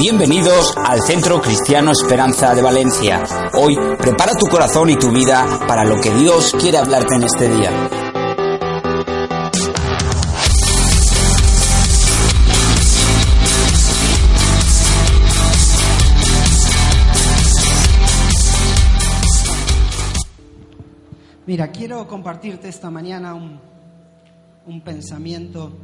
Bienvenidos al Centro Cristiano Esperanza de Valencia. Hoy prepara tu corazón y tu vida para lo que Dios quiere hablarte en este día. Mira, quiero compartirte esta mañana un, un pensamiento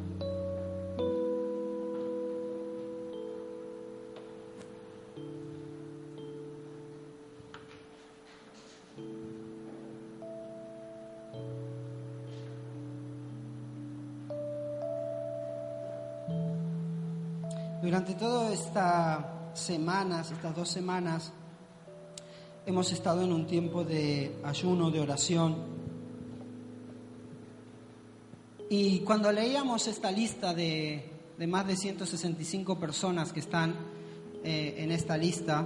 Durante todas estas semanas, estas dos semanas, hemos estado en un tiempo de ayuno, de oración. Y cuando leíamos esta lista de, de más de 165 personas que están eh, en esta lista,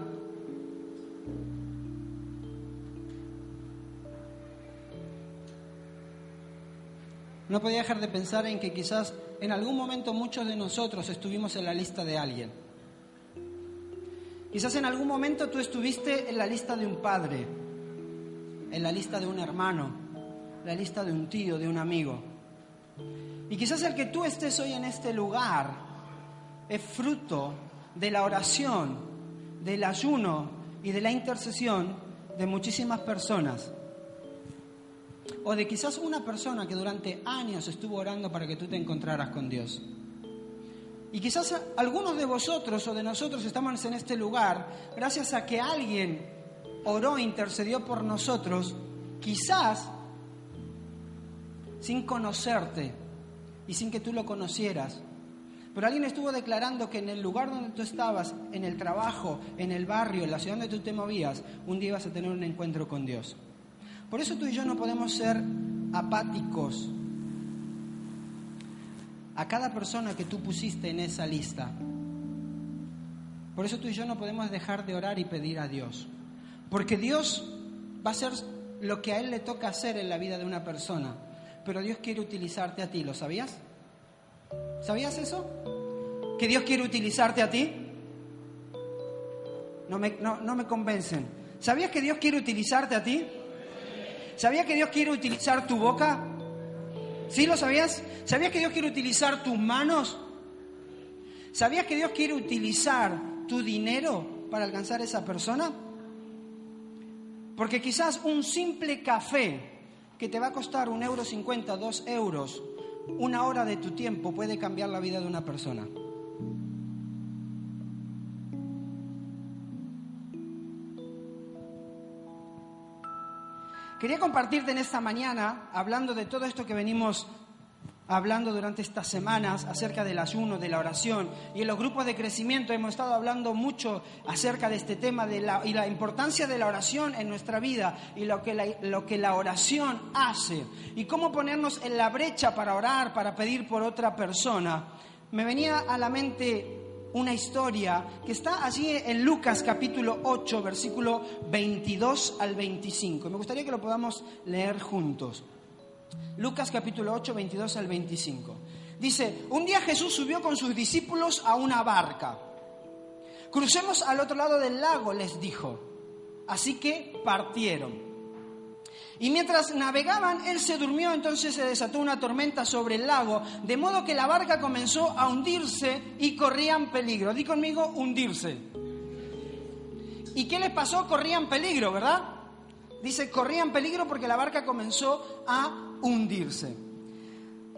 no podía dejar de pensar en que quizás en algún momento muchos de nosotros estuvimos en la lista de alguien. Quizás en algún momento tú estuviste en la lista de un padre, en la lista de un hermano, en la lista de un tío, de un amigo. Y quizás el que tú estés hoy en este lugar es fruto de la oración, del ayuno y de la intercesión de muchísimas personas o de quizás una persona que durante años estuvo orando para que tú te encontraras con Dios. Y quizás algunos de vosotros o de nosotros estamos en este lugar gracias a que alguien oró e intercedió por nosotros, quizás sin conocerte y sin que tú lo conocieras. Pero alguien estuvo declarando que en el lugar donde tú estabas, en el trabajo, en el barrio, en la ciudad donde tú te movías, un día ibas a tener un encuentro con Dios. Por eso tú y yo no podemos ser apáticos a cada persona que tú pusiste en esa lista. Por eso tú y yo no podemos dejar de orar y pedir a Dios. Porque Dios va a hacer lo que a Él le toca hacer en la vida de una persona. Pero Dios quiere utilizarte a ti, ¿lo sabías? ¿Sabías eso? ¿Que Dios quiere utilizarte a ti? No me, no, no me convencen. ¿Sabías que Dios quiere utilizarte a ti? ¿Sabías que Dios quiere utilizar tu boca? ¿Sí lo sabías? ¿Sabías que Dios quiere utilizar tus manos? ¿Sabías que Dios quiere utilizar tu dinero para alcanzar a esa persona? Porque quizás un simple café que te va a costar un euro cincuenta, dos euros, una hora de tu tiempo puede cambiar la vida de una persona. Quería compartirte en esta mañana, hablando de todo esto que venimos hablando durante estas semanas acerca del ayuno, de la oración. Y en los grupos de crecimiento hemos estado hablando mucho acerca de este tema de la, y la importancia de la oración en nuestra vida y lo que, la, lo que la oración hace. Y cómo ponernos en la brecha para orar, para pedir por otra persona. Me venía a la mente una historia que está allí en Lucas capítulo 8, versículo 22 al 25. Me gustaría que lo podamos leer juntos. Lucas capítulo 8, 22 al 25. Dice, un día Jesús subió con sus discípulos a una barca. Crucemos al otro lado del lago, les dijo. Así que partieron. Y mientras navegaban, él se durmió, entonces se desató una tormenta sobre el lago, de modo que la barca comenzó a hundirse y corrían peligro. Di conmigo, hundirse. ¿Y qué les pasó? Corrían peligro, ¿verdad? Dice, corrían peligro porque la barca comenzó a hundirse.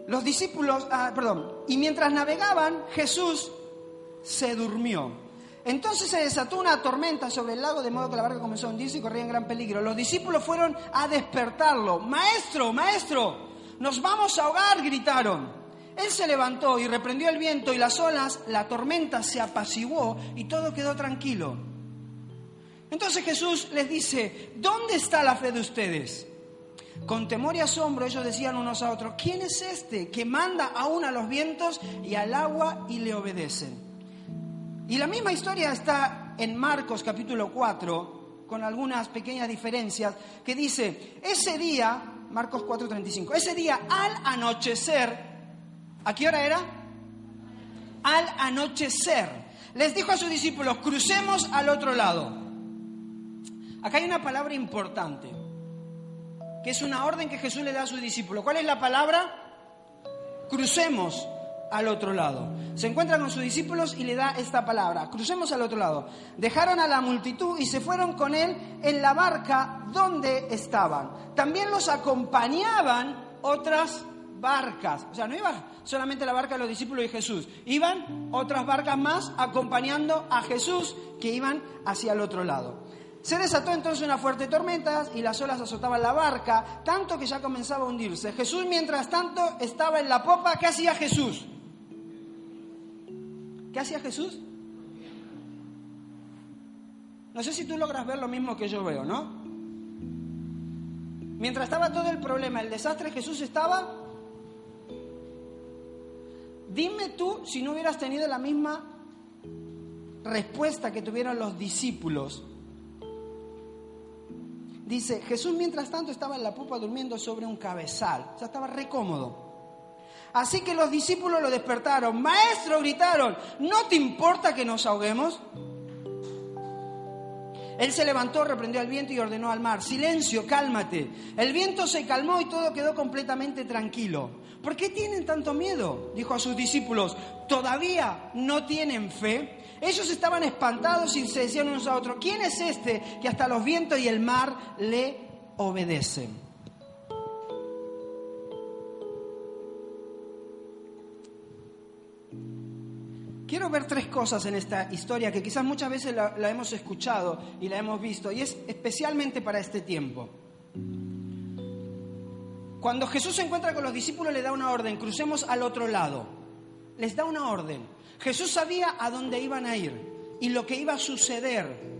Los discípulos, ah, perdón, y mientras navegaban, Jesús se durmió. Entonces se desató una tormenta sobre el lago, de modo que la barca comenzó a hundirse y corría en gran peligro. Los discípulos fueron a despertarlo. Maestro, maestro, nos vamos a ahogar, gritaron. Él se levantó y reprendió el viento y las olas, la tormenta se apaciguó y todo quedó tranquilo. Entonces Jesús les dice, ¿dónde está la fe de ustedes? Con temor y asombro ellos decían unos a otros, ¿quién es este que manda aún a los vientos y al agua y le obedecen? Y la misma historia está en Marcos capítulo 4, con algunas pequeñas diferencias, que dice, ese día, Marcos 4:35, ese día al anochecer, ¿A qué hora era? Al anochecer. Les dijo a sus discípulos, crucemos al otro lado. Acá hay una palabra importante, que es una orden que Jesús le da a sus discípulos. ¿Cuál es la palabra? Crucemos al otro lado. Se encuentra con sus discípulos y le da esta palabra. Crucemos al otro lado. Dejaron a la multitud y se fueron con él en la barca donde estaban. También los acompañaban otras barcas. O sea, no iba solamente la barca de los discípulos y Jesús. Iban otras barcas más acompañando a Jesús que iban hacia el otro lado. Se desató entonces una fuerte tormenta y las olas azotaban la barca, tanto que ya comenzaba a hundirse. Jesús, mientras tanto, estaba en la popa. ¿Qué hacía Jesús? ¿Qué hacía Jesús? No sé si tú logras ver lo mismo que yo veo, ¿no? Mientras estaba todo el problema, el desastre, Jesús estaba Dime tú si no hubieras tenido la misma respuesta que tuvieron los discípulos. Dice, Jesús mientras tanto estaba en la pupa durmiendo sobre un cabezal, o sea, estaba re cómodo. Así que los discípulos lo despertaron. Maestro, gritaron, ¿no te importa que nos ahoguemos? Él se levantó, reprendió al viento y ordenó al mar, silencio, cálmate. El viento se calmó y todo quedó completamente tranquilo. ¿Por qué tienen tanto miedo? Dijo a sus discípulos, ¿todavía no tienen fe? Ellos estaban espantados y se decían unos a otros, ¿quién es este que hasta los vientos y el mar le obedecen? Quiero ver tres cosas en esta historia que quizás muchas veces la, hemos escuchado y la hemos visto, y es especialmente para este tiempo. Cuando Jesús se encuentra con los discípulos le da una orden, crucemos al otro lado. Les da una orden. Jesús sabía a dónde iban a ir y lo que iba a suceder.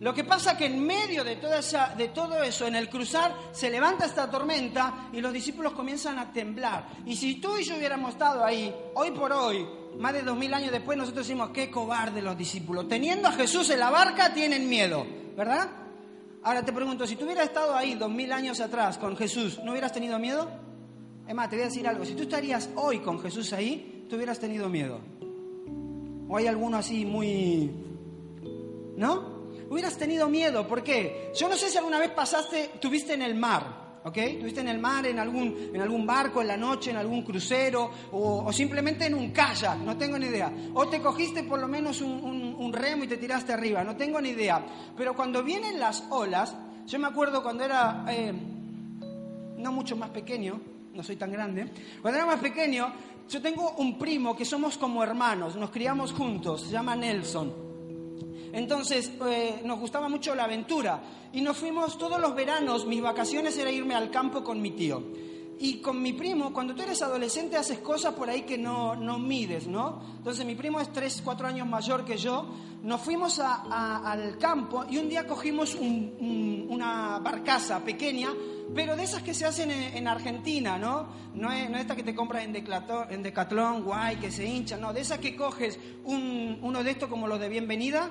Lo que pasa que en medio de, toda esa, de todo eso, en el cruzar, se levanta esta tormenta y los discípulos comienzan a temblar. Y si tú y yo hubiéramos estado ahí, hoy por hoy, más de dos mil años después nosotros decimos, qué cobarde los discípulos. Teniendo a Jesús en la barca tienen miedo, ¿verdad? Ahora te pregunto, si tú hubieras estado ahí dos mil años atrás con Jesús, ¿no hubieras tenido miedo? Es más, te voy a decir algo, si tú estarías hoy con Jesús ahí, tú hubieras tenido miedo. ¿O hay alguno así muy... ¿No? Hubieras tenido miedo, ¿por qué? Yo no sé si alguna vez pasaste, tuviste en el mar, ¿ok? Estuviste en el mar, en algún, en algún barco, en la noche, en algún crucero, o, simplemente en un kayak, no tengo ni idea. O te cogiste por lo menos un, remo y te tiraste arriba, no tengo ni idea. Pero cuando vienen las olas, yo me acuerdo cuando era eh, no mucho más pequeño, no soy tan grande, cuando era más pequeño, yo tengo un primo que somos como hermanos, nos criamos juntos, se llama Nelson. Entonces eh, nos gustaba mucho la aventura y nos fuimos todos los veranos, mis vacaciones era irme al campo con mi tío. Y con mi primo, cuando tú eres adolescente haces cosas por ahí que no, no mides, ¿no? Entonces mi primo es tres, cuatro años mayor que yo, nos fuimos al campo y un día cogimos una barcaza pequeña, pero de esas que se hacen en, Argentina, ¿no? No es, no esta que te compras en Decathlon, en Decathlon, guay, que se hincha, no, de esas que coges uno de estos como los de bienvenida,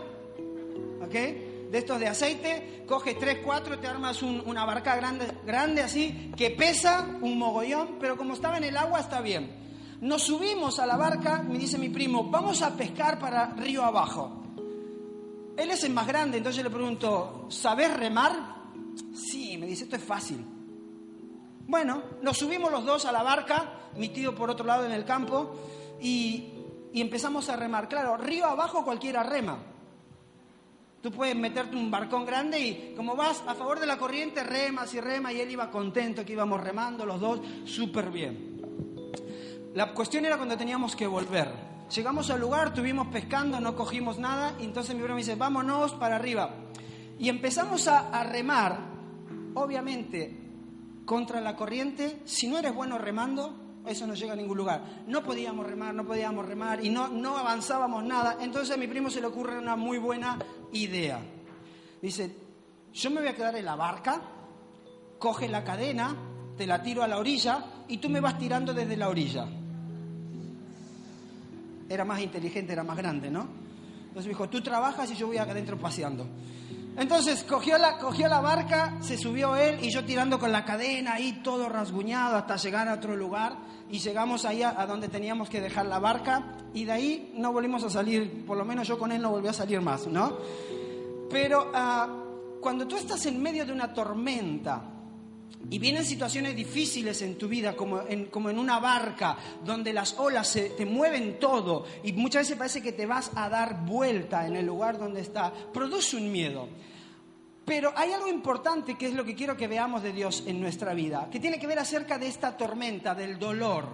¿ok? De estos de aceite, coges tres, cuatro, te armas una barca grande, grande así, que pesa un mogollón, pero como estaba en el agua está bien. Nos subimos a la barca, me dice mi primo, vamos a pescar para río abajo. Él es el más grande, entonces le pregunto, ¿sabes remar? Sí, me dice, esto es fácil. Bueno, nos subimos los dos a la barca, mi tío por otro lado en el campo, y, y empezamos a remar. Claro, río abajo cualquiera rema. Tú puedes meterte un barcón grande y como vas a favor de la corriente, remas y remas y él iba contento que íbamos remando los dos súper bien. La cuestión era cuando teníamos que volver. Llegamos al lugar, estuvimos pescando, no cogimos nada y entonces mi primo me dice, vámonos para arriba. Y empezamos a, a remar, obviamente, contra la corriente. Si no eres bueno remando, eso no llega a ningún lugar. No podíamos remar, no podíamos remar y no, no avanzábamos nada. Entonces a mi primo se le ocurre una muy buena idea. Dice, yo me voy a quedar en la barca, coge la cadena, te la tiro a la orilla y tú me vas tirando desde la orilla. Era más inteligente, era más grande, ¿no? Entonces me dijo, tú trabajas y yo voy acá adentro paseando. Entonces cogió la, cogió la barca, se subió él y yo tirando con la cadena ahí todo rasguñado hasta llegar a otro lugar y llegamos ahí a, donde teníamos que dejar la barca y de ahí no volvimos a salir, por lo menos yo con él no volví a salir más, ¿no? Pero ah, cuando tú estás en medio de una tormenta, y vienen situaciones difíciles en tu vida, como en, como en una barca, donde las olas se, te mueven todo y muchas veces parece que te vas a dar vuelta en el lugar donde está, produce un miedo. Pero hay algo importante que es lo que quiero que veamos de Dios en nuestra vida, que tiene que ver acerca de esta tormenta, del dolor,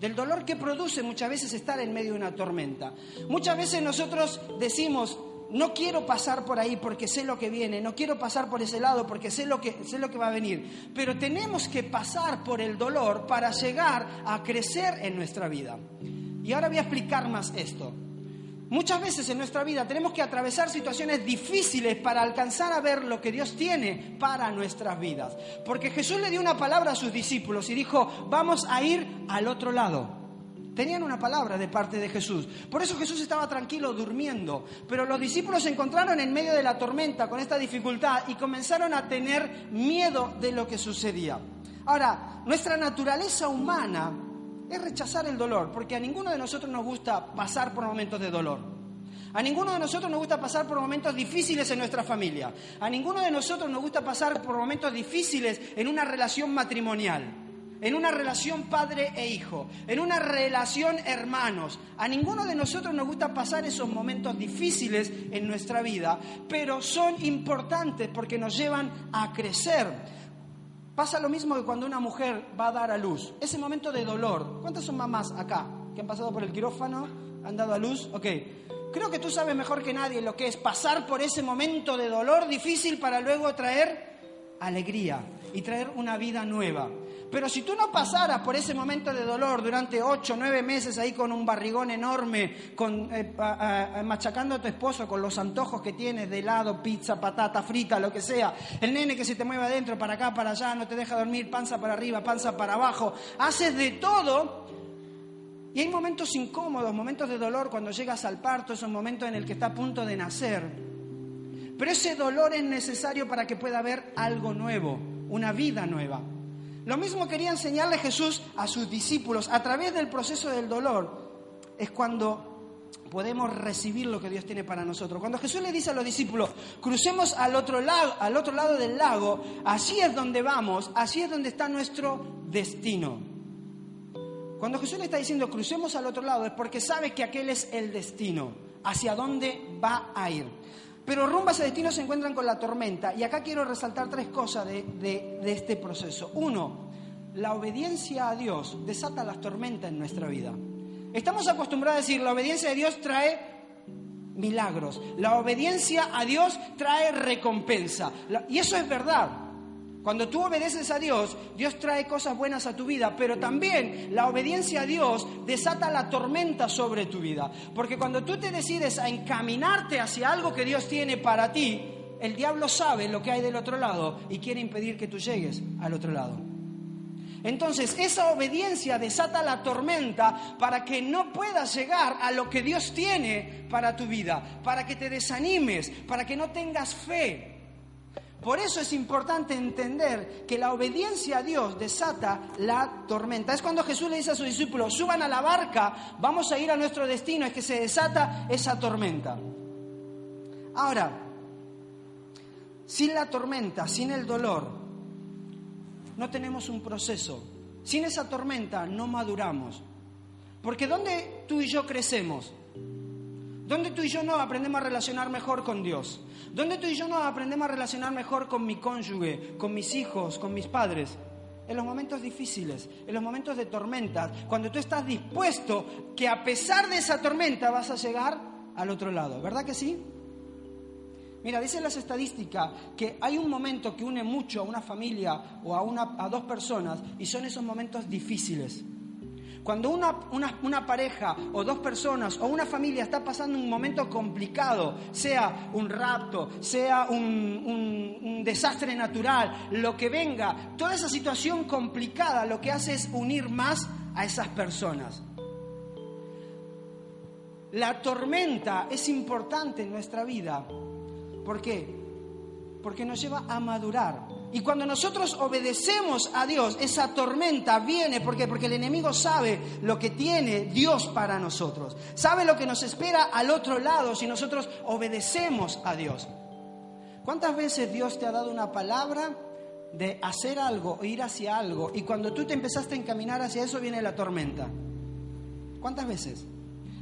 del dolor que produce muchas veces estar en medio de una tormenta. Muchas veces nosotros decimos, no quiero pasar por ahí porque sé lo que viene, no quiero pasar por ese lado porque sé lo que, sé lo que va a venir, pero tenemos que pasar por el dolor para llegar a crecer en nuestra vida. Y ahora voy a explicar más esto. Muchas veces en nuestra vida tenemos que atravesar situaciones difíciles para alcanzar a ver lo que Dios tiene para nuestras vidas. Porque Jesús le dio una palabra a sus discípulos y dijo, vamos a ir al otro lado. Tenían una palabra de parte de Jesús. Por eso Jesús estaba tranquilo durmiendo. Pero los discípulos se encontraron en medio de la tormenta con esta dificultad y comenzaron a tener miedo de lo que sucedía. Ahora, nuestra naturaleza humana es rechazar el dolor, porque a ninguno de nosotros nos gusta pasar por momentos de dolor. A ninguno de nosotros nos gusta pasar por momentos difíciles en nuestra familia. A ninguno de nosotros nos gusta pasar por momentos difíciles en una relación matrimonial en una relación padre e hijo, en una relación hermanos. A ninguno de nosotros nos gusta pasar esos momentos difíciles en nuestra vida, pero son importantes porque nos llevan a crecer. Pasa lo mismo que cuando una mujer va a dar a luz. Ese momento de dolor. ¿Cuántas son mamás acá que han pasado por el quirófano, han dado a luz? Ok. Creo que tú sabes mejor que nadie lo que es pasar por ese momento de dolor difícil para luego traer alegría y traer una vida nueva. Pero si tú no pasaras por ese momento de dolor durante ocho, nueve meses ahí con un barrigón enorme, con, eh, machacando a tu esposo con los antojos que tienes de helado, pizza, patata frita, lo que sea, el nene que se te mueve adentro, para acá, para allá, no te deja dormir, panza para arriba, panza para abajo, haces de todo. Y hay momentos incómodos, momentos de dolor cuando llegas al parto, esos momentos en el que está a punto de nacer. Pero ese dolor es necesario para que pueda haber algo nuevo, una vida nueva. Lo mismo quería enseñarle Jesús a sus discípulos. A través del proceso del dolor es cuando podemos recibir lo que Dios tiene para nosotros. Cuando Jesús le dice a los discípulos, crucemos al otro lado, al otro lado del lago, allí es donde vamos, allí es donde está nuestro destino. Cuando Jesús le está diciendo crucemos al otro lado es porque sabe que aquel es el destino, hacia dónde va a ir. Pero rumbo a destino se encuentran con la tormenta. Y acá quiero resaltar tres cosas de, este proceso. Uno, la obediencia a Dios desata las tormentas en nuestra vida. Estamos acostumbrados a decir, la obediencia a Dios trae milagros. La obediencia a Dios trae recompensa. Y eso es verdad. Cuando tú obedeces a Dios, Dios trae cosas buenas a tu vida, pero también la obediencia a Dios desata la tormenta sobre tu vida. Porque cuando tú te decides a encaminarte hacia algo que Dios tiene para ti, el diablo sabe lo que hay del otro lado y quiere impedir que tú llegues al otro lado. Entonces, esa obediencia desata la tormenta para que no puedas llegar a lo que Dios tiene para tu vida, para que te desanimes, para que no tengas fe, por eso es importante entender que la obediencia a Dios desata la tormenta. Es cuando Jesús le dice a sus discípulos, suban a la barca, vamos a ir a nuestro destino, es que se desata esa tormenta. Ahora, sin la tormenta, sin el dolor, no tenemos un proceso. Sin esa tormenta no maduramos. Porque ¿dónde tú y yo crecemos? ¿Dónde tú y yo nos aprendemos a relacionar mejor con Dios? ¿Dónde tú y yo nos aprendemos a relacionar mejor con mi cónyuge, con mis hijos, con mis padres? En los momentos difíciles, en los momentos de tormentas, cuando tú estás dispuesto que a pesar de esa tormenta vas a llegar al otro lado, ¿verdad que sí? Mira, dicen las estadísticas que hay un momento que une mucho a una familia o a, una, a dos personas y son esos momentos difíciles. Cuando una, una, pareja o dos personas o una familia está pasando un momento complicado, sea un rapto, sea un, desastre natural, lo que venga, toda esa situación complicada lo que hace es unir más a esas personas. La tormenta es importante en nuestra vida. ¿Por qué? Porque nos lleva a madurar. Y cuando nosotros obedecemos a Dios, esa tormenta viene porque el enemigo sabe lo que tiene Dios para nosotros. Sabe lo que nos espera al otro lado si nosotros obedecemos a Dios. ¿Cuántas veces Dios te ha dado una palabra de hacer algo ir hacia algo y cuando tú te empezaste a encaminar hacia eso viene la tormenta? ¿Cuántas veces?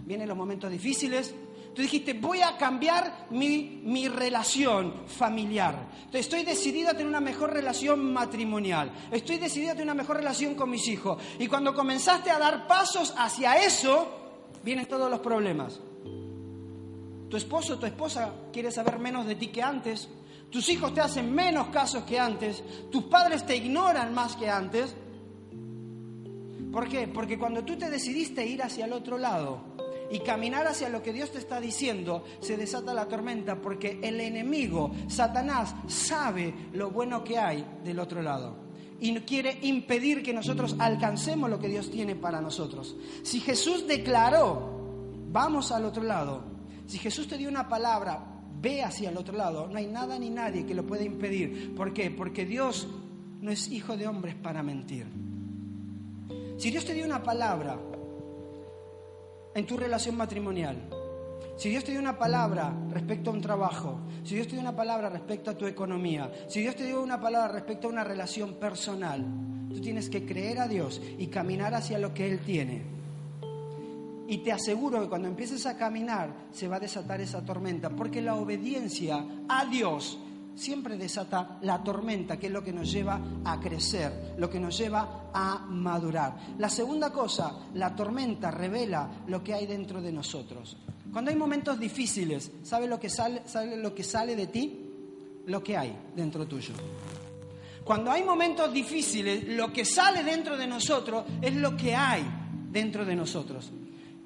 Vienen los momentos difíciles, Tú dijiste, voy a cambiar mi, mi relación familiar. Estoy decidida a tener una mejor relación matrimonial. Estoy decidida a tener una mejor relación con mis hijos. Y cuando comenzaste a dar pasos hacia eso, vienen todos los problemas. Tu esposo o tu esposa quiere saber menos de ti que antes. Tus hijos te hacen menos casos que antes. Tus padres te ignoran más que antes. ¿Por qué? Porque cuando tú te decidiste ir hacia el otro lado, y caminar hacia lo que Dios te está diciendo, se desata la tormenta porque el enemigo, Satanás, sabe lo bueno que hay del otro lado y quiere impedir que nosotros alcancemos lo que Dios tiene para nosotros. Si Jesús declaró, vamos al otro lado, si Jesús te dio una palabra, ve hacia el otro lado, no hay nada ni nadie que lo pueda impedir. ¿Por qué? Porque Dios no es hijo de hombres para mentir. Si Dios te dio una palabra, en tu relación matrimonial. Si Dios te dio una palabra respecto a un trabajo, si Dios te dio una palabra respecto a tu economía, si Dios te dio una palabra respecto a una relación personal, tú tienes que creer a Dios y caminar hacia lo que Él tiene. Y te aseguro que cuando empieces a caminar se va a desatar esa tormenta, porque la obediencia a Dios siempre desata la tormenta, que es lo que nos lleva a crecer, lo que nos lleva a madurar. La segunda cosa, la tormenta revela lo que hay dentro de nosotros. Cuando hay momentos difíciles, ¿sabe lo que sale, lo que sale de ti? Lo que hay dentro tuyo. Cuando hay momentos difíciles, lo que sale dentro de nosotros es lo que hay dentro de nosotros.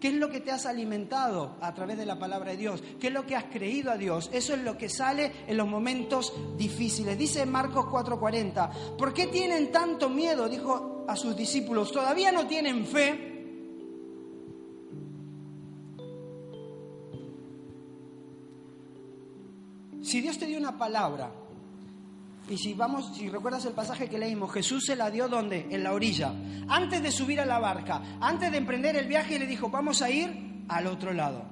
¿Qué es lo que te has alimentado a través de la palabra de Dios? ¿Qué es lo que has creído a Dios? Eso es lo que sale en los momentos difíciles. Dice Marcos 4:40, ¿por qué tienen tanto miedo? Dijo a sus discípulos, ¿todavía no tienen fe? Si Dios te dio una palabra, y si vamos, si recuerdas el pasaje que leímos, Jesús se la dio donde? En la orilla. Antes de subir a la barca, antes de emprender el viaje, le dijo, vamos a ir al otro lado.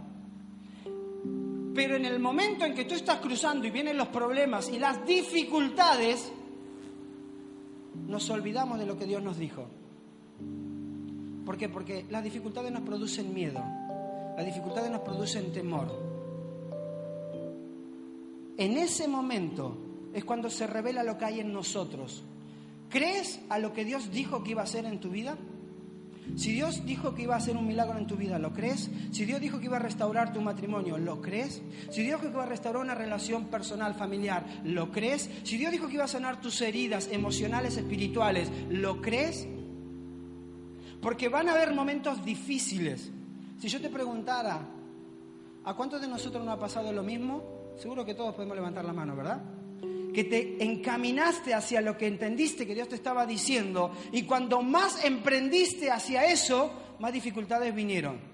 Pero en el momento en que tú estás cruzando y vienen los problemas y las dificultades, nos olvidamos de lo que Dios nos dijo. ¿Por qué? Porque las dificultades nos producen miedo, las dificultades nos producen temor. En ese momento es cuando se revela lo que hay en nosotros. ¿Crees a lo que Dios dijo que iba a hacer en tu vida? Si Dios dijo que iba a hacer un milagro en tu vida, ¿lo crees? Si Dios dijo que iba a restaurar tu matrimonio, ¿lo crees? Si Dios dijo que iba a restaurar una relación personal, familiar, ¿lo crees? Si Dios dijo que iba a sanar tus heridas emocionales, espirituales, ¿lo crees? Porque van a haber momentos difíciles. Si yo te preguntara, ¿a cuántos de nosotros no ha pasado lo mismo? Seguro que todos podemos levantar la mano, ¿verdad? Que te encaminaste hacia lo que entendiste que Dios te estaba diciendo y cuando más emprendiste hacia eso, más dificultades vinieron.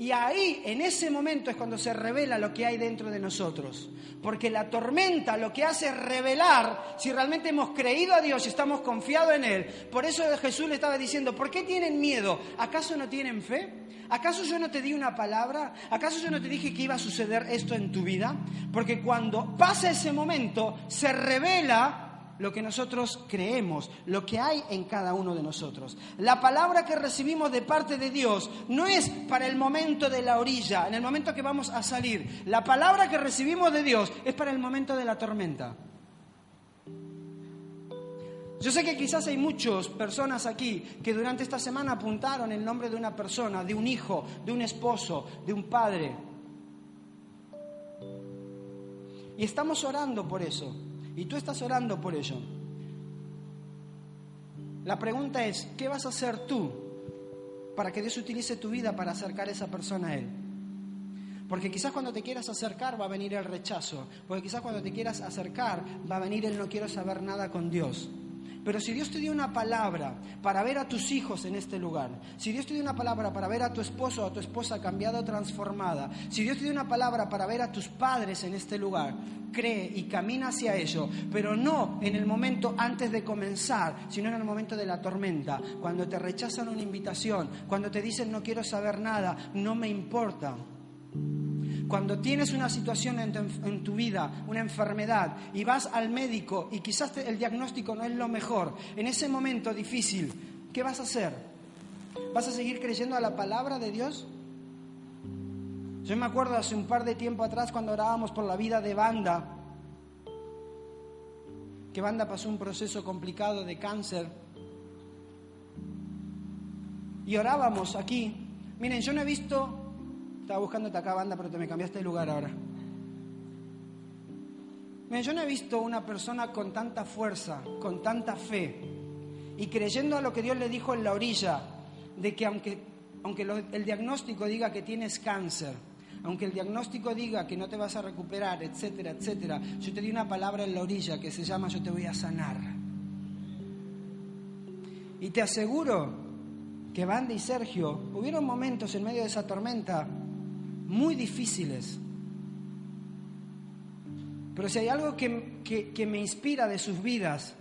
Y ahí, en ese momento, es cuando se revela lo que hay dentro de nosotros. Porque la tormenta lo que hace es revelar si realmente hemos creído a Dios y estamos confiados en Él. Por eso Jesús le estaba diciendo, ¿por qué tienen miedo? ¿Acaso no tienen fe? ¿Acaso yo no te di una palabra? ¿Acaso yo no te dije que iba a suceder esto en tu vida? Porque cuando pasa ese momento, se revela lo que nosotros creemos, lo que hay en cada uno de nosotros. La palabra que recibimos de parte de Dios no es para el momento de la orilla, en el momento que vamos a salir. La palabra que recibimos de Dios es para el momento de la tormenta. Yo sé que quizás hay muchas personas aquí que durante esta semana apuntaron el nombre de una persona, de un hijo, de un esposo, de un padre. Y estamos orando por eso. Y tú estás orando por ello. La pregunta es, ¿qué vas a hacer tú para que Dios utilice tu vida para acercar a esa persona a Él. Porque quizás cuando te quieras acercar va a venir el rechazo. Porque quizás cuando te quieras acercar va a venir el no quiero saber nada con Dios. Pero si Dios te dio una palabra para ver a tus hijos en este lugar, si Dios te dio una palabra para ver a tu esposo o a tu esposa cambiada o transformada, si Dios te dio una palabra para ver a tus padres en este lugar, cree y camina hacia ello, pero no en el momento antes de comenzar, sino en el momento de la tormenta, cuando te rechazan una invitación, cuando te dicen no quiero saber nada, no me importa. Cuando tienes una situación en tu, vida, una enfermedad, y vas al médico y quizás el diagnóstico no es lo mejor, en ese momento difícil, ¿qué vas a hacer? ¿Vas a seguir creyendo a la palabra de Dios? Yo me acuerdo hace un par de tiempo atrás cuando orábamos por la vida de Banda, que Banda pasó un proceso complicado de cáncer, y orábamos aquí. Miren, yo no he visto estaba buscándote acá, banda, pero te me cambiaste de lugar ahora. yo no he visto una persona con tanta fuerza, con tanta fe, y creyendo a lo que Dios le dijo en la orilla, de que aunque, aunque el diagnóstico diga que tienes cáncer, aunque el diagnóstico diga que no te vas a recuperar, etcétera, etcétera, yo te di una palabra en la orilla que se llama yo te voy a sanar. Y te aseguro que Banda y Sergio hubieron momentos en medio de esa tormenta muy difíciles. Pero si hay algo que, me inspira de sus vidas,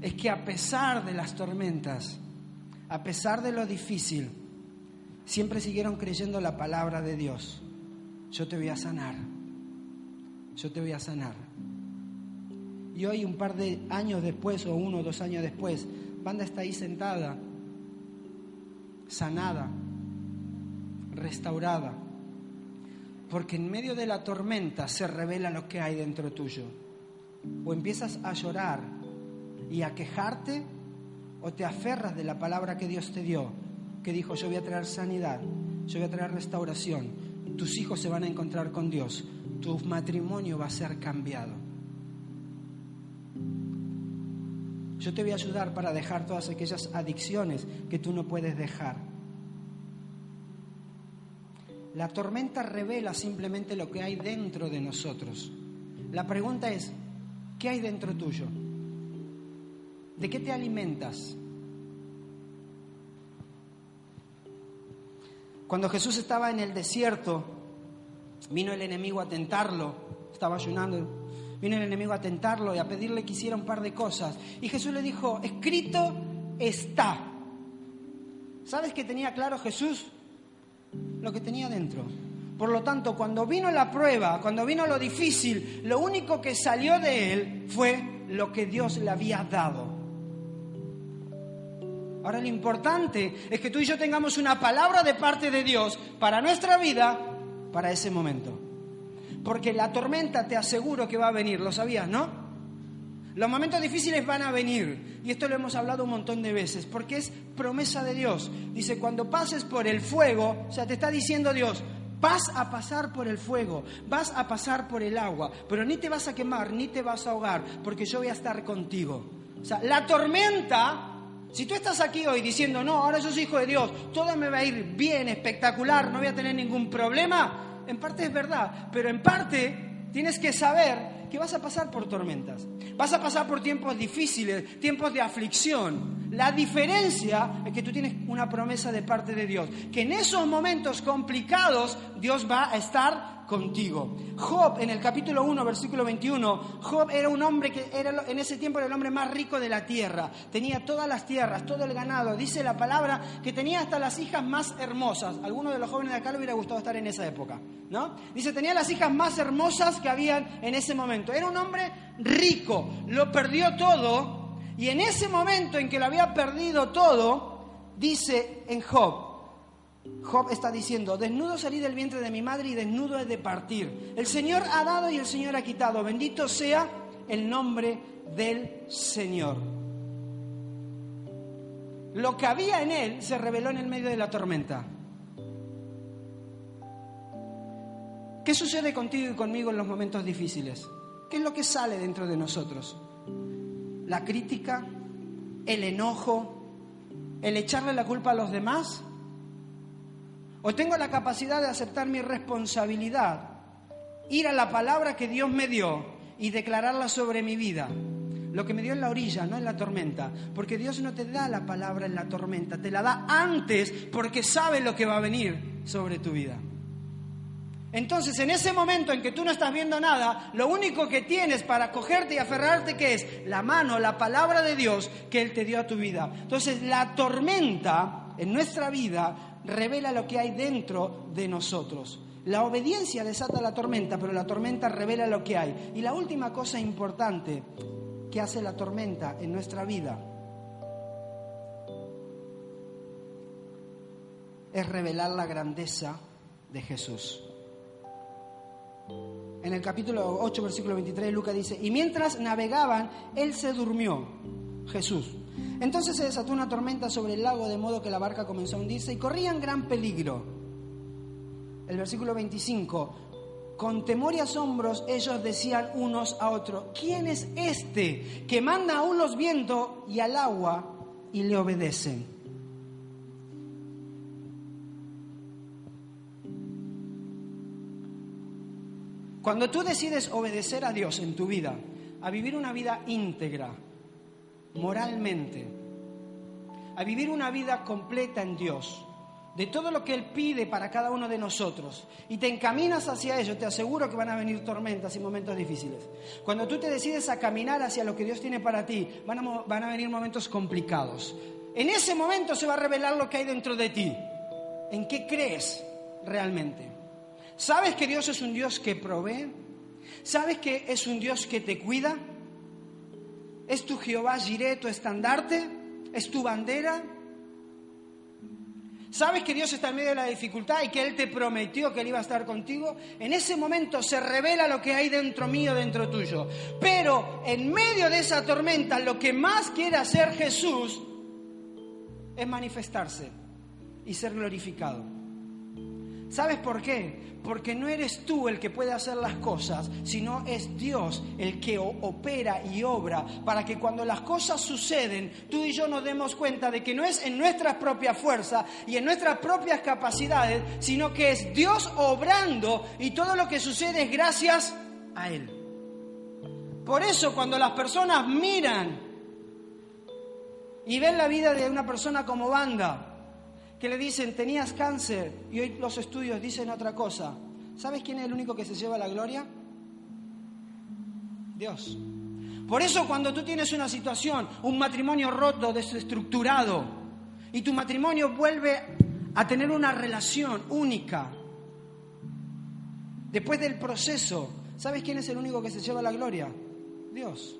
es que a pesar de las tormentas, a pesar de lo difícil, siempre siguieron creyendo la palabra de Dios. Yo te voy a sanar, yo te voy a sanar. Y hoy, un par de años después, o uno o dos años después, Banda está ahí sentada, sanada, restaurada porque en medio de la tormenta se revela lo que hay dentro tuyo. O empiezas a llorar y a quejarte, o te aferras de la palabra que Dios te dio, que dijo, yo voy a traer sanidad, yo voy a traer restauración, tus hijos se van a encontrar con Dios, tu matrimonio va a ser cambiado. Yo te voy a ayudar para dejar todas aquellas adicciones que tú no puedes dejar. La tormenta revela simplemente lo que hay dentro de nosotros. La pregunta es, ¿qué hay dentro tuyo? ¿De qué te alimentas? Cuando Jesús estaba en el desierto, vino el enemigo a tentarlo, estaba ayunando, vino el enemigo a tentarlo y a pedirle que hiciera un par de cosas. Y Jesús le dijo, escrito está. ¿Sabes qué tenía claro Jesús? Lo que tenía dentro. Por lo tanto, cuando vino la prueba, cuando vino lo difícil, lo único que salió de él fue lo que Dios le había dado. Ahora lo importante es que tú y yo tengamos una palabra de parte de Dios para nuestra vida, para ese momento. Porque la tormenta te aseguro que va a venir, ¿lo sabías, no? Los momentos difíciles van a venir, y esto lo hemos hablado un montón de veces, porque es promesa de Dios. Dice, cuando pases por el fuego, o sea, te está diciendo Dios, vas a pasar por el fuego, vas a pasar por el agua, pero ni te vas a quemar, ni te vas a ahogar, porque yo voy a estar contigo. O sea, la tormenta si tú estás aquí hoy diciendo, no, ahora yo soy hijo de Dios, todo me va a ir bien, espectacular, no voy a tener ningún problema, en parte es verdad, pero en parte tienes que saber que vas a pasar por tormentas, vas a pasar por tiempos difíciles, tiempos de aflicción. La diferencia es que tú tienes una promesa de parte de Dios, que en esos momentos complicados Dios va a estar Job, en el capítulo 1, versículo 21, Job era un hombre que era, en ese tiempo era el hombre más rico de la tierra. Tenía todas las tierras, todo el ganado. Dice la palabra que tenía hasta las hijas más hermosas. Algunos de los jóvenes de acá le hubiera gustado estar en esa época, ¿no? Dice, tenía las hijas más hermosas que habían en ese momento. Era un hombre rico, lo perdió todo y en ese momento en que lo había perdido todo, dice en Job, Job está diciendo, desnudo salí del vientre de mi madre y desnudo he de partir. El Señor ha dado y el Señor ha quitado. Bendito sea el nombre del Señor. Lo que había en él se reveló en el medio de la tormenta. ¿Qué sucede contigo y conmigo en los momentos difíciles? ¿Qué es lo que sale dentro de nosotros? La crítica, el enojo, el echarle la culpa a los demás? ¿O tengo la capacidad de aceptar mi responsabilidad, ir a la palabra que Dios me dio y declararla sobre mi vida? Lo que me dio en la orilla, no en la tormenta. Porque Dios no te da la palabra en la tormenta, te la da antes porque sabe lo que va a venir sobre tu vida. Entonces, en ese momento en que tú no estás viendo nada, lo único que tienes para cogerte y aferrarte, que es la mano, la palabra de Dios que Él te dio a tu vida. Entonces, la tormenta en nuestra vida revela lo que hay dentro de nosotros. La obediencia desata la tormenta, pero la tormenta revela lo que hay. Y la última cosa importante que hace la tormenta en nuestra vida es revelar la grandeza de Jesús. En el capítulo 8, versículo 23, Lucas dice, y mientras navegaban, él se durmió, Jesús. Entonces se desató una tormenta sobre el lago, de modo que la barca comenzó a hundirse y corrían gran peligro. El versículo 25, con temor y asombros ellos decían unos a otros, ¿quién es este que manda aún los vientos y al agua y le obedecen? Cuando tú decides obedecer a Dios en tu vida, a vivir una vida íntegra, moralmente, a vivir una vida completa en Dios, de todo lo que Él pide para cada uno de nosotros, y te encaminas hacia ello, te aseguro que van a venir tormentas y momentos difíciles. Cuando tú te decides a caminar hacia lo que Dios tiene para ti, van a, van a venir momentos complicados. En ese momento se va a revelar lo que hay dentro de ti. ¿En qué crees realmente? ¿Sabes que Dios es un Dios que provee? ¿Sabes que es un Dios que te cuida? ¿Es tu Jehová Jireh, tu estandarte? ¿Es tu bandera? ¿Sabes que Dios está en medio de la dificultad y que Él te prometió que Él iba a estar contigo? En ese momento se revela lo que hay dentro mío, dentro tuyo. Pero en medio de esa tormenta, lo que más quiere hacer Jesús es manifestarse y ser glorificado. ¿Sabes por qué? Porque no eres tú el que puede hacer las cosas, sino es Dios el que opera y obra para que cuando las cosas suceden, tú y yo nos demos cuenta de que no es en nuestras propias fuerzas y en nuestras propias capacidades, sino que es Dios obrando y todo lo que sucede es gracias a Él. Por eso cuando las personas miran y ven la vida de una persona como banda, que le dicen, tenías cáncer y hoy los estudios dicen otra cosa. ¿Sabes quién es el único que se lleva la gloria? Dios. Por eso cuando tú tienes una situación, un matrimonio roto, desestructurado, y tu matrimonio vuelve a tener una relación única, después del proceso, ¿sabes quién es el único que se lleva la gloria? Dios.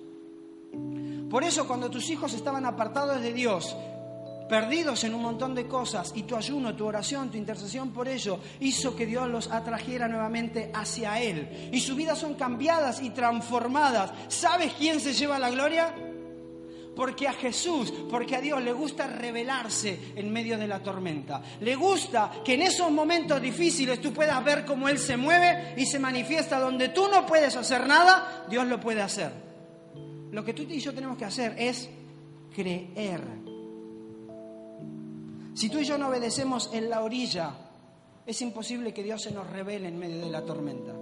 Por eso cuando tus hijos estaban apartados de Dios, perdidos en un montón de cosas y tu ayuno, tu oración, tu intercesión por ello hizo que Dios los atrajera nuevamente hacia Él. Y sus vidas son cambiadas y transformadas. ¿Sabes quién se lleva la gloria? Porque a Jesús, porque a Dios le gusta revelarse en medio de la tormenta. Le gusta que en esos momentos difíciles tú puedas ver cómo Él se mueve y se manifiesta donde tú no puedes hacer nada, Dios lo puede hacer. Lo que tú y yo tenemos que hacer es creer si tú y yo no obedecemos en la orilla, es imposible que Dios se nos revele en medio de la tormenta.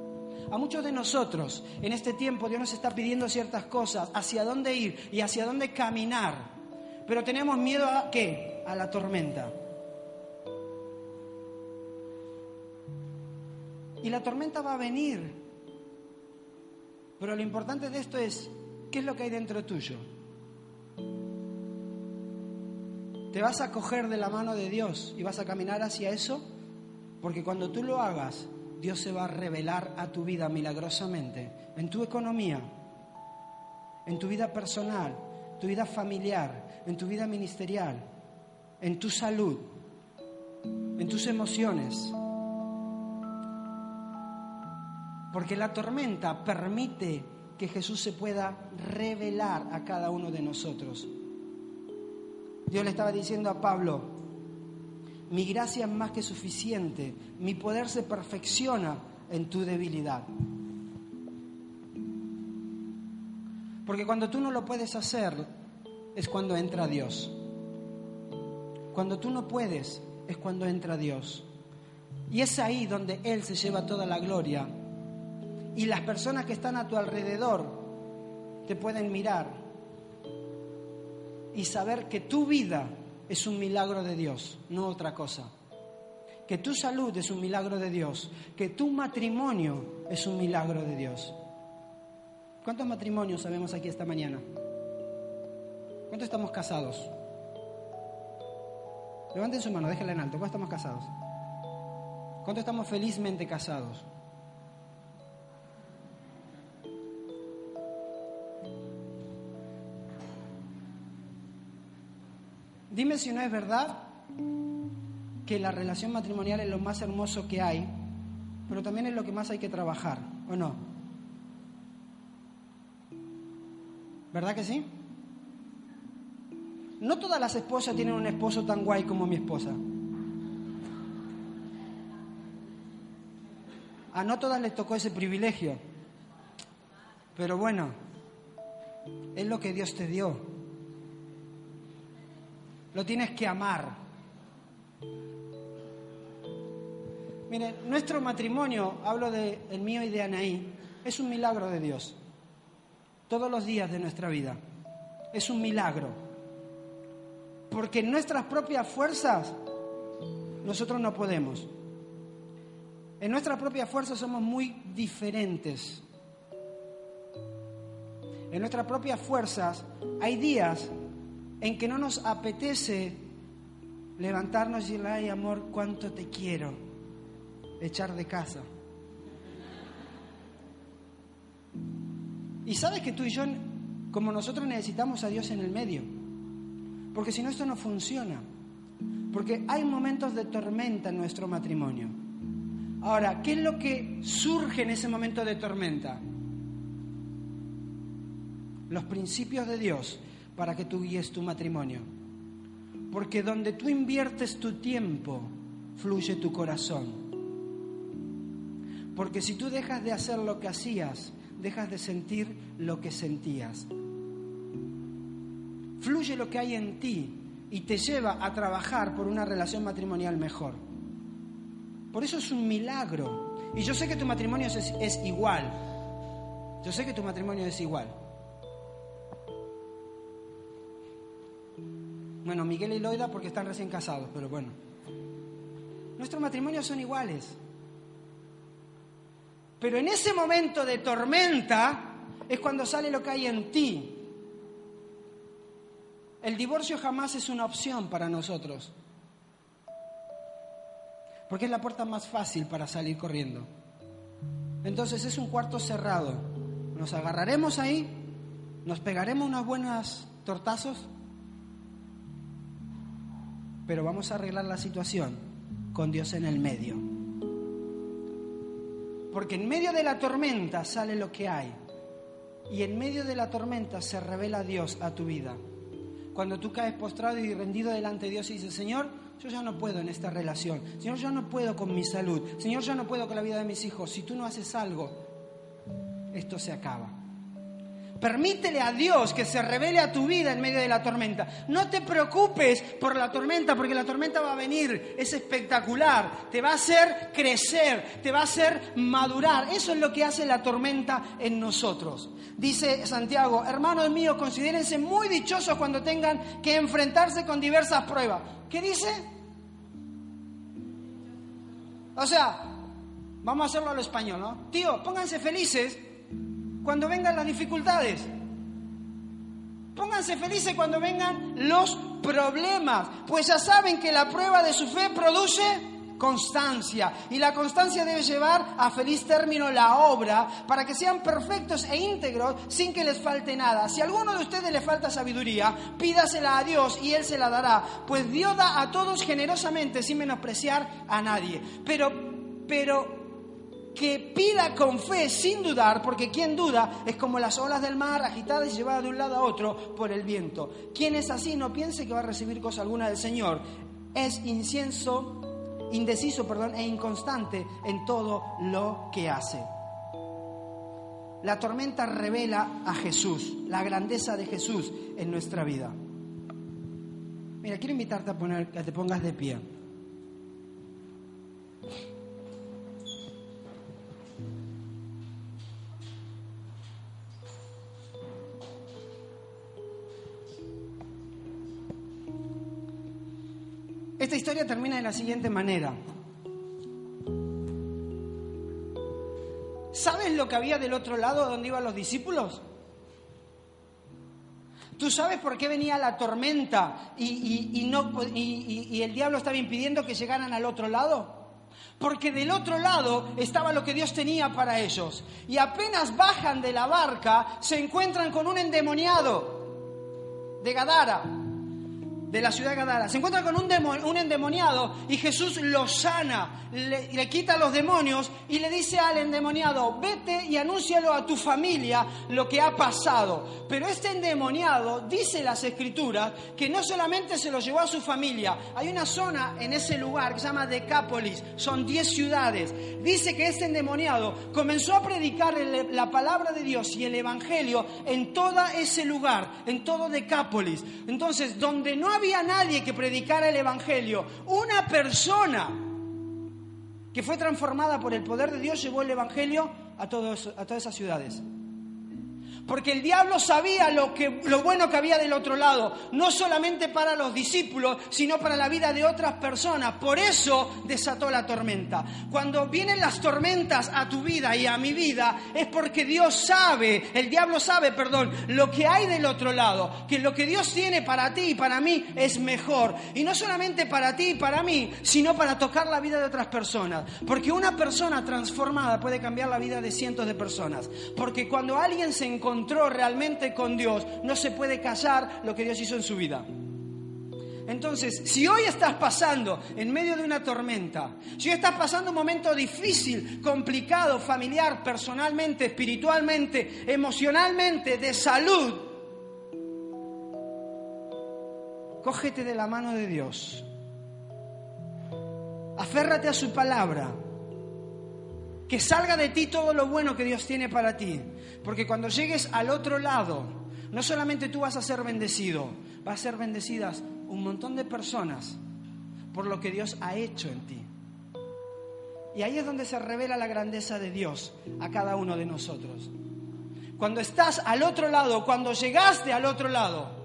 A muchos de nosotros en este tiempo Dios nos está pidiendo ciertas cosas, hacia dónde ir y hacia dónde caminar, pero tenemos miedo a qué? A la tormenta. Y la tormenta va a venir. Pero lo importante de esto es, ¿qué es lo que hay dentro tuyo? Te vas a coger de la mano de Dios y vas a caminar hacia eso, porque cuando tú lo hagas, Dios se va a revelar a tu vida milagrosamente, en tu economía, en tu vida personal, tu vida familiar, en tu vida ministerial, en tu salud, en tus emociones. Porque la tormenta permite que Jesús se pueda revelar a cada uno de nosotros. Dios le estaba diciendo a Pablo, mi gracia es más que suficiente, mi poder se perfecciona en tu debilidad. Porque cuando tú no lo puedes hacer, es cuando entra Dios. Cuando tú no puedes, es cuando entra Dios. Y es ahí donde Él se lleva toda la gloria. Y las personas que están a tu alrededor te pueden mirar y saber que tu vida es un milagro de Dios, no otra cosa. Que tu salud es un milagro de Dios, que tu matrimonio es un milagro de Dios. ¿Cuántos matrimonios sabemos aquí esta mañana? ¿Cuántos estamos casados? Levanten su mano, déjenla en alto. ¿Cuántos estamos casados? ¿Cuántos estamos felizmente casados? Dime si no es verdad que la relación matrimonial es lo más hermoso que hay, pero también es lo que más hay que trabajar, ¿o no? ¿Verdad que sí? No todas las esposas tienen un esposo tan guay como mi esposa. A no todas les tocó ese privilegio. Pero bueno, es lo que Dios te dio. Lo tienes que amar. Mire, nuestro matrimonio, hablo de mío y de Anaí, es un milagro de Dios todos los días de nuestra vida. Es un milagro. Porque en nuestras propias fuerzas nosotros no podemos. En nuestras propias fuerzas somos muy diferentes. En nuestras propias fuerzas hay días en que no nos apetece levantarnos y decir, ay amor, cuánto te quiero, echar de casa. Y sabes que tú y yo, como nosotros necesitamos a Dios en el medio, porque si no esto no funciona, porque hay momentos de tormenta en nuestro matrimonio. Ahora, ¿qué es lo que surge en ese momento de tormenta? Los principios de Dios para que tú guíes tu matrimonio. Porque donde tú inviertes tu tiempo, fluye tu corazón. Porque si tú dejas de hacer lo que hacías, dejas de sentir lo que sentías. Fluye lo que hay en ti y te lleva a trabajar por una relación matrimonial mejor. Por eso es un milagro. Y yo sé que tu matrimonio es, igual. Yo sé que tu matrimonio es igual. Bueno, Miguel y Loida porque están recién casados, pero bueno. Nuestros matrimonios son iguales. Pero en ese momento de tormenta es cuando sale lo que hay en ti. El divorcio jamás es una opción para nosotros. Porque es la puerta más fácil para salir corriendo. Entonces es un cuarto cerrado. Nos agarraremos ahí, nos pegaremos unos buenos tortazos, pero vamos a arreglar la situación con Dios en el medio. Porque en medio de la tormenta sale lo que hay. Y en medio de la tormenta se revela Dios a tu vida. Cuando tú caes postrado y rendido delante de Dios y dices, Señor, yo ya no puedo en esta relación. Señor, yo no puedo con mi salud. Señor, yo no puedo con la vida de mis hijos. Si tú no haces algo, esto se acaba. Permítele a Dios que se revele a tu vida en medio de la tormenta. No te preocupes por la tormenta, porque la tormenta va a venir, es espectacular, te va a hacer crecer, te va a hacer madurar. Eso es lo que hace la tormenta en nosotros. Dice Santiago, hermanos míos, considérense muy dichosos cuando tengan que enfrentarse con diversas pruebas. ¿Qué dice? O sea, vamos a hacerlo a lo español, ¿no? Tío, pónganse felices cuando vengan las dificultades. Pónganse felices cuando vengan los problemas, pues ya saben que la prueba de su fe produce constancia y la constancia debe llevar a feliz término la obra para que sean perfectos e íntegros sin que les falte nada. Si a alguno de ustedes le falta sabiduría, pídasela a Dios y Él se la dará, pues Dios da a todos generosamente sin menospreciar a nadie. Pero, pero que pida con fe sin dudar, porque quien duda es como las olas del mar agitadas y llevadas de un lado a otro por el viento. Quien es así no piense que va a recibir cosa alguna del Señor. Es incienso, indeciso, perdón, e inconstante en todo lo que hace. La tormenta revela a Jesús, la grandeza de Jesús en nuestra vida. Mira, quiero invitarte a poner, que te pongas de pie. De la siguiente manera. ¿Sabes lo que había del otro lado donde iban los discípulos? ¿Tú sabes por qué venía la tormenta y el diablo estaba impidiendo que llegaran al otro lado? Porque del otro lado estaba lo que Dios tenía para ellos. Y apenas bajan de la barca, se encuentran con un endemoniado de Gadara de la ciudad de Gadara. Se encuentra con un, endemoniado y Jesús lo sana, le, quita los demonios y le dice al endemoniado, vete y anúncialo a tu familia lo que ha pasado. Pero este endemoniado, dice las escrituras, que no solamente se lo llevó a su familia, hay una zona en ese lugar que se llama Decápolis, son 10 ciudades. Dice que este endemoniado comenzó a predicar la palabra de Dios y el Evangelio en todo ese lugar, en todo Decápolis. Entonces, donde no había nadie que predicara el Evangelio. Una persona que fue transformada por el poder de Dios llevó el Evangelio a, todos, a todas esas ciudades. Porque el diablo sabía lo, que, lo bueno que había del otro lado, no solamente para los discípulos, sino para la vida de otras personas. Por eso desató la tormenta. Cuando vienen las tormentas a tu vida y a mi vida, es porque Dios sabe, el diablo sabe, perdón, lo que hay del otro lado, que lo que Dios tiene para ti y para mí es mejor. Y no solamente para ti y para mí, sino para tocar la vida de otras personas. Porque una persona transformada puede cambiar la vida de cientos de personas. Porque cuando alguien se realmente con Dios, no se puede callar lo que Dios hizo en su vida. Entonces, si hoy estás pasando en medio de una tormenta, si hoy estás pasando un momento difícil, complicado, familiar, personalmente, espiritualmente, emocionalmente, de salud, cógete de la mano de Dios. Aférrate a su palabra. Que salga de ti todo lo bueno que Dios tiene para ti. Porque cuando llegues al otro lado, no solamente tú vas a ser bendecido, va a ser bendecidas un montón de personas por lo que Dios ha hecho en ti. Y ahí es donde se revela la grandeza de Dios a cada uno de nosotros. Cuando estás al otro lado, cuando llegaste al otro lado,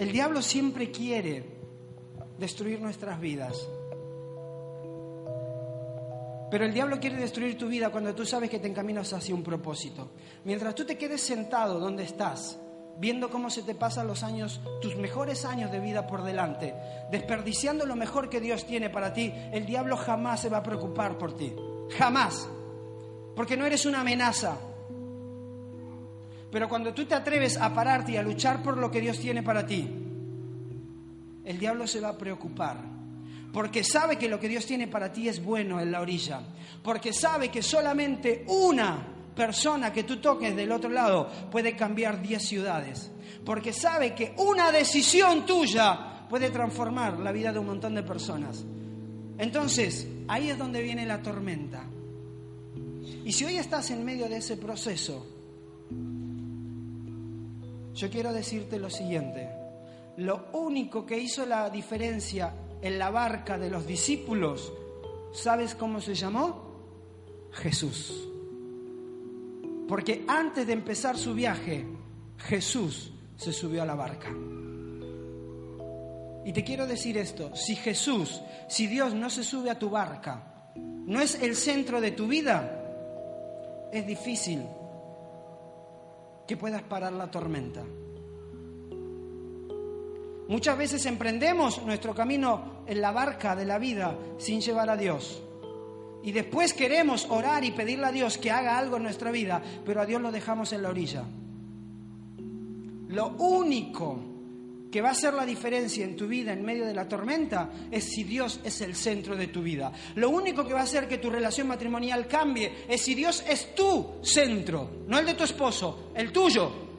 el diablo siempre quiere destruir nuestras vidas. Pero el diablo quiere destruir tu vida cuando tú sabes que te encaminas hacia un propósito. Mientras tú te quedes sentado donde estás, viendo cómo se te pasan los años, tus mejores años de vida por delante, desperdiciando lo mejor que Dios tiene para ti, el diablo jamás se va a preocupar por ti. Jamás. Porque no eres una amenaza. Pero cuando tú te atreves a pararte y a luchar por lo que Dios tiene para ti, el diablo se va a preocupar porque sabe que lo que Dios tiene para ti es bueno en la orilla, porque sabe que solamente una persona que tú toques del otro lado puede cambiar diez ciudades, porque sabe que una decisión tuya puede transformar la vida de un montón de personas. Entonces, ahí es donde viene la tormenta. Y si hoy estás en medio de ese proceso, yo quiero decirte lo siguiente. Lo único que hizo la diferencia en la barca de los discípulos, ¿sabes cómo se llamó? Jesús. Porque antes de empezar su viaje, Jesús se subió a la barca. Y te quiero decir esto, si Jesús, si Dios no se sube a tu barca, no es el centro de tu vida, es difícil que puedas parar la tormenta. Muchas veces emprendemos nuestro camino en la barca de la vida sin llevar a Dios. Y después queremos orar y pedirle a Dios que haga algo en nuestra vida, pero a Dios lo dejamos en la orilla. Lo único que va a hacer la diferencia en tu vida en medio de la tormenta es si Dios es el centro de tu vida. Lo único que va a hacer que tu relación matrimonial cambie es si Dios es tu centro, no el de tu esposo, el tuyo.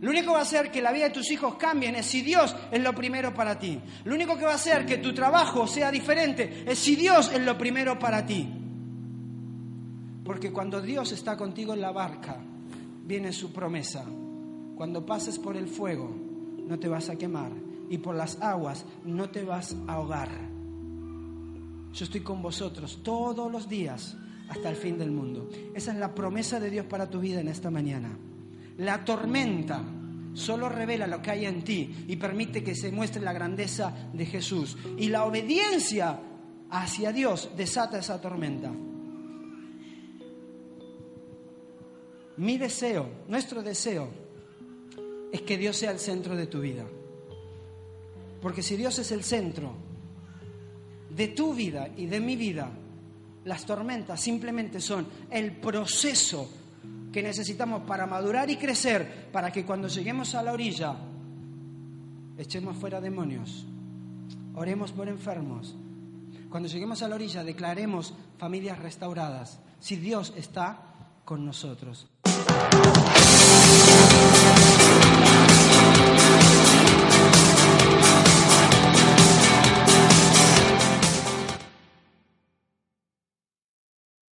Lo único que va a hacer que la vida de tus hijos cambie es si Dios es lo primero para ti. Lo único que va a hacer que tu trabajo sea diferente es si Dios es lo primero para ti. Porque cuando Dios está contigo en la barca, viene su promesa. Cuando pases por el fuego, no te vas a quemar. Y por las aguas, no te vas a ahogar. Yo estoy con vosotros todos los días hasta el fin del mundo. Esa es la promesa de Dios para tu vida en esta mañana. La tormenta solo revela lo que hay en ti y permite que se muestre la grandeza de Jesús. Y la obediencia hacia Dios desata esa tormenta. Mi deseo, nuestro deseo, es que Dios sea el centro de tu vida. Porque si Dios es el centro de tu vida y de mi vida, las tormentas simplemente son el proceso que necesitamos para madurar y crecer, para que cuando lleguemos a la orilla echemos fuera demonios, oremos por enfermos. Cuando lleguemos a la orilla declaremos familias restauradas, si Dios está con nosotros.